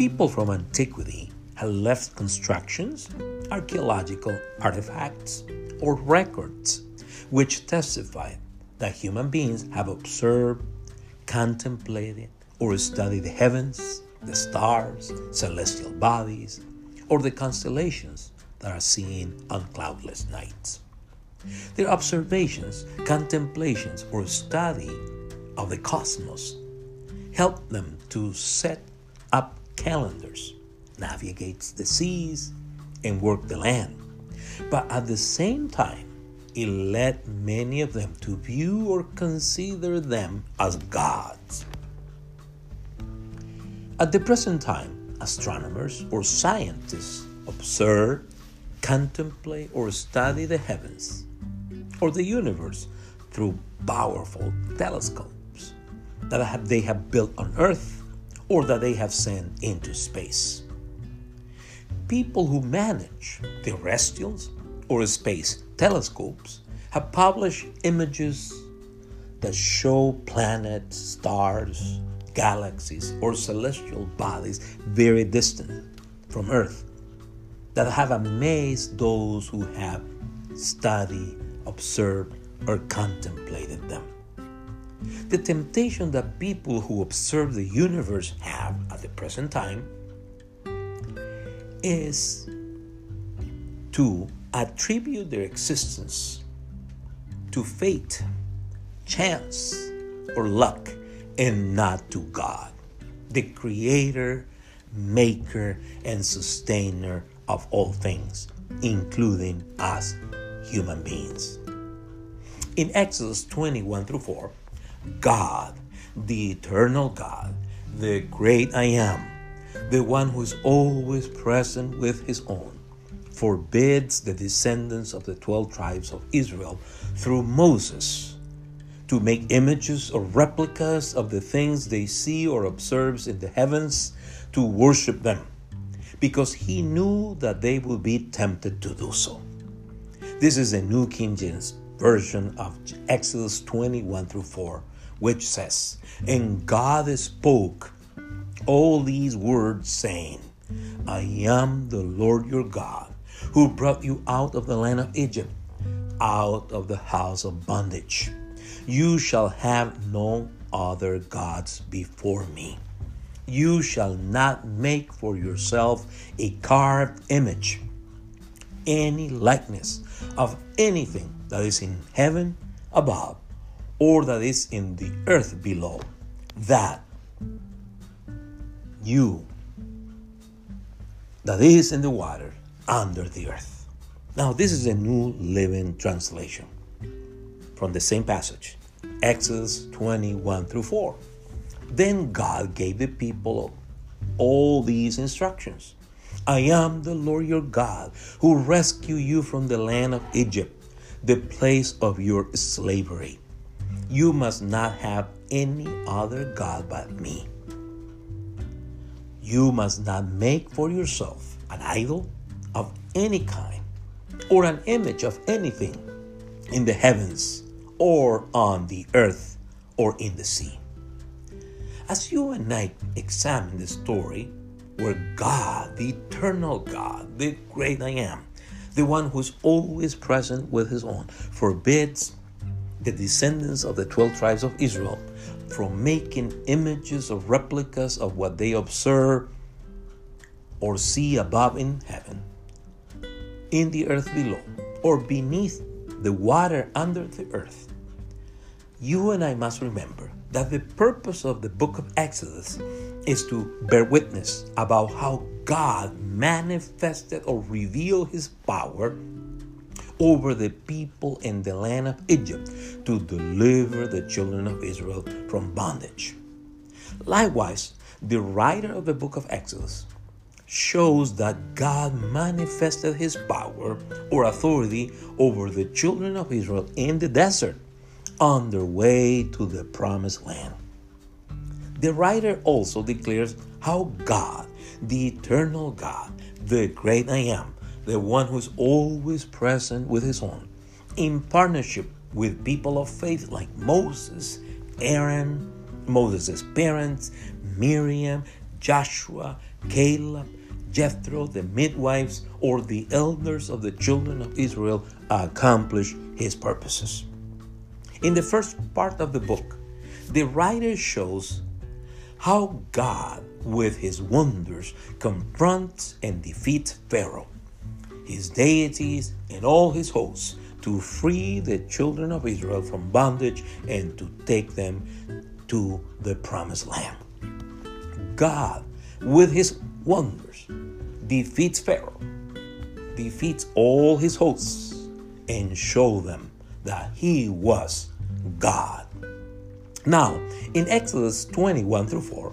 People from antiquity have left constructions, archaeological artifacts, or records which testify that human beings have observed, contemplated, or studied the heavens, the stars, celestial bodies, or the constellations that are seen on cloudless nights. Their observations, contemplations, or study of the cosmos help them to set up calendars, navigate the seas, and work the land. But at the same time, it led many of them to view or consider them as gods. At the present time, astronomers or scientists observe, contemplate, or study the heavens or the universe through powerful telescopes that they have built on Earth or that they have sent into space. People who manage terrestrials or space telescopes have published images that show planets, stars, galaxies, or celestial bodies very distant from Earth that have amazed those who have studied, observed, or contemplated them. The temptation that people who observe the universe have at the present time is to attribute their existence to fate, chance, or luck, and not to God, the creator, maker, and sustainer of all things, including us human beings. In Exodus 21 through 4, God, the eternal God, the great I am, the one who is always present with his own, forbids the descendants of the 12 tribes of Israel through Moses to make images or replicas of the things they see or observe in the heavens to worship them, because he knew that they would be tempted to do so. This is the New King James Version of Exodus 21 through 4, which says, And God spoke all these words, saying, I am the Lord your God, who brought you out of the land of Egypt, out of the house of bondage. You shall have no other gods before me. You shall not make for yourself a carved image, any likeness of anything that is in heaven above, or that is in the earth below, that you that is in the water under the earth. Now, this is a New Living Translation from the same passage, Exodus 21 through 4. Then God gave the people all these instructions I am the Lord your God who rescued you from the land of Egypt, the place of your slavery. You must not have any other God but me. You must not make for yourself an idol of any kind or an image of anything in the heavens or on the earth or in the sea. As you and I examine the story where God, the eternal God, the great I am, the one who's always present with his own, forbids the descendants of the 12 tribes of Israel from making images of replicas of what they observe or see above in heaven, in the earth below, or beneath the water under the earth. You and I must remember that the purpose of the book of Exodus is to bear witness about how God manifested or revealed his power over the people in the land of Egypt to deliver the children of Israel from bondage. Likewise, the writer of the book of Exodus shows that God manifested his power or authority over the children of Israel in the desert on their way to the promised land. The writer also declares how God, the eternal God, the great I am, the one who is always present with his own, in partnership with people of faith like Moses, Aaron, Moses' parents, Miriam, Joshua, Caleb, Jethro, the midwives, or the elders of the children of Israel accomplish his purposes. In the first part of the book, the writer shows how God, with his wonders, confronts and defeats Pharaoh, his deities, and all his hosts to free the children of Israel from bondage and to take them to the promised land. God, with his wonders, defeats Pharaoh, defeats all his hosts, and show them that he was God. Now, in Exodus 21 through 4,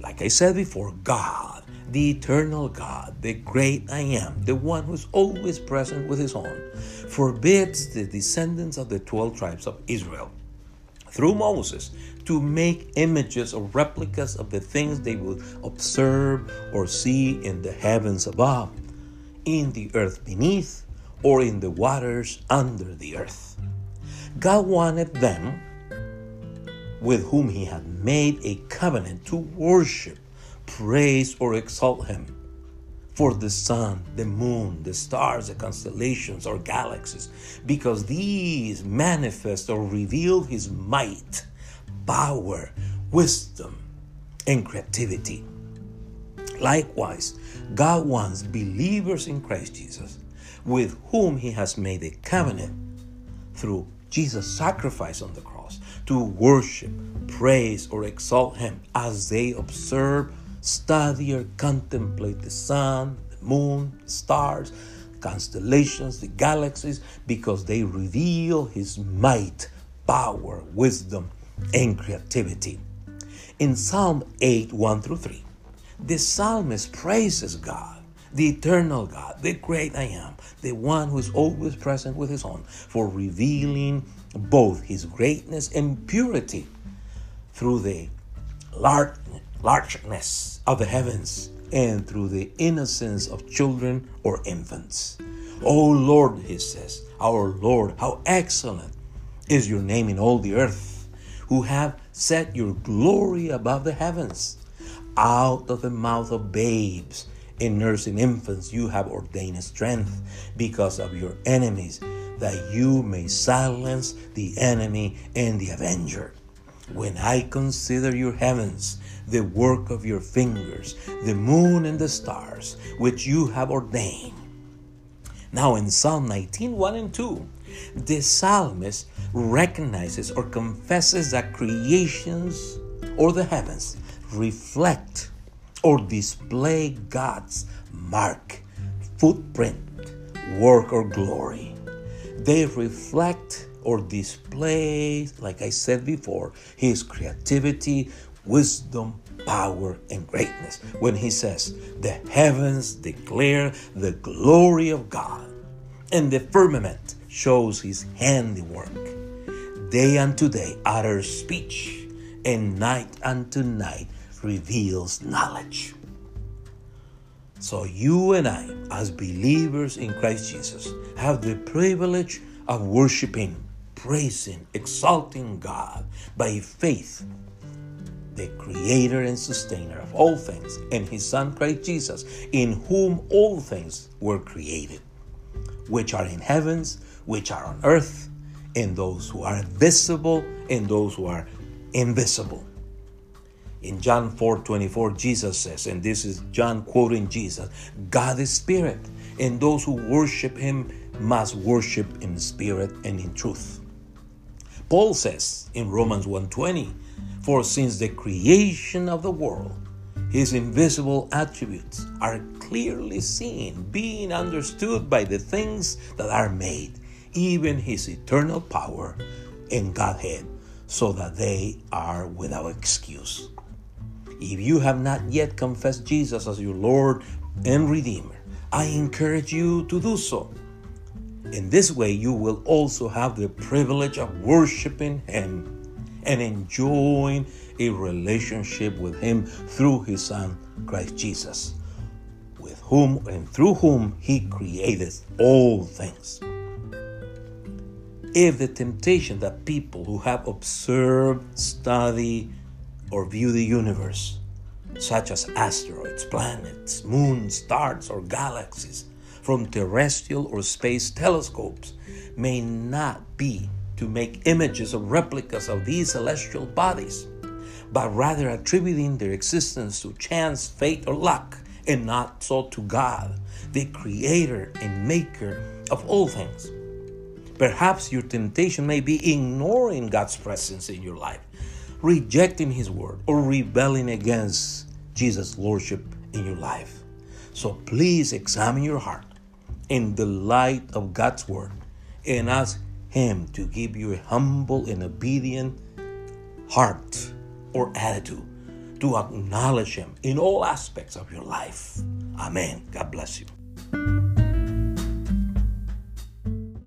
like I said before, God, the eternal God, the great I am, the one who's always present with his own, forbids the descendants of the 12 tribes of Israel through Moses to make images or replicas of the things they would observe or see in the heavens above, in the earth beneath, or in the waters under the earth. God wanted them, with whom He had made a covenant, to worship, praise, or exalt Him for the sun, the moon, the stars, the constellations, or galaxies, because these manifest or reveal His might, power, wisdom, and creativity. Likewise, God wants believers in Christ Jesus, with whom He has made a covenant through Jesus' sacrifice on the cross, to worship, praise, or exalt Him as they observe study or contemplate the sun, the moon, the stars, constellations, the galaxies, because they reveal His might, power, wisdom, and creativity. In Psalm 8 1 through 3, the psalmist praises God, the eternal God, the great I am, the one who is always present with His own, for revealing both His greatness and purity through the large largeness of the heavens and through the innocence of children or infants. O Lord, he says, our Lord, how excellent is your name in all the earth, who have set your glory above the heavens. Out of the mouth of babes and nursing infants, you have ordained strength because of your enemies, that you may silence the enemy and the avenger. When I consider your heavens, the work of your fingers, the moon and the stars, which you have ordained. Now, in Psalm 19 1 and 2, the psalmist recognizes or confesses that creations or the heavens reflect or display God's mark, footprint, work, or glory. They reflect or display, like I said before, his creativity, wisdom, power, and greatness. When he says, The heavens declare the glory of God, and the firmament shows his handiwork. Day unto day utters speech, and night unto night reveals knowledge. So, you and I, as believers in Christ Jesus, have the privilege of worshiping, praising, exalting God by faith the creator and sustainer of all things, and his Son Christ Jesus, in whom all things were created, which are in heavens, which are on earth, and those who are visible, and those who are invisible. In John 4 24, Jesus says, and this is John quoting Jesus God is spirit, and those who worship him must worship in spirit and in truth. Paul says in Romans 1:20, for since the creation of the world, his invisible attributes are clearly seen, being understood by the things that are made, even his eternal power and Godhead, so that they are without excuse. If you have not yet confessed Jesus as your Lord and Redeemer, I encourage you to do so. In this way, you will also have the privilege of worshiping Him and enjoying a relationship with Him through His Son, Christ Jesus, with whom and through whom He created all things. If the temptation that people who have observed, studied, or view the universe such as asteroids, planets, moons, stars, or galaxies, from terrestrial or space telescopes, may not be to make images or replicas of these celestial bodies, but rather attributing their existence to chance, fate, or luck, and not so to God, the creator and maker of all things. Perhaps your temptation may be ignoring God's presence in your life, rejecting His word, or rebelling against Jesus' lordship in your life. So please examine your heart in the light of God's word and ask Him to give you a humble and obedient heart or attitude to acknowledge Him in all aspects of your life. Amen. God bless you.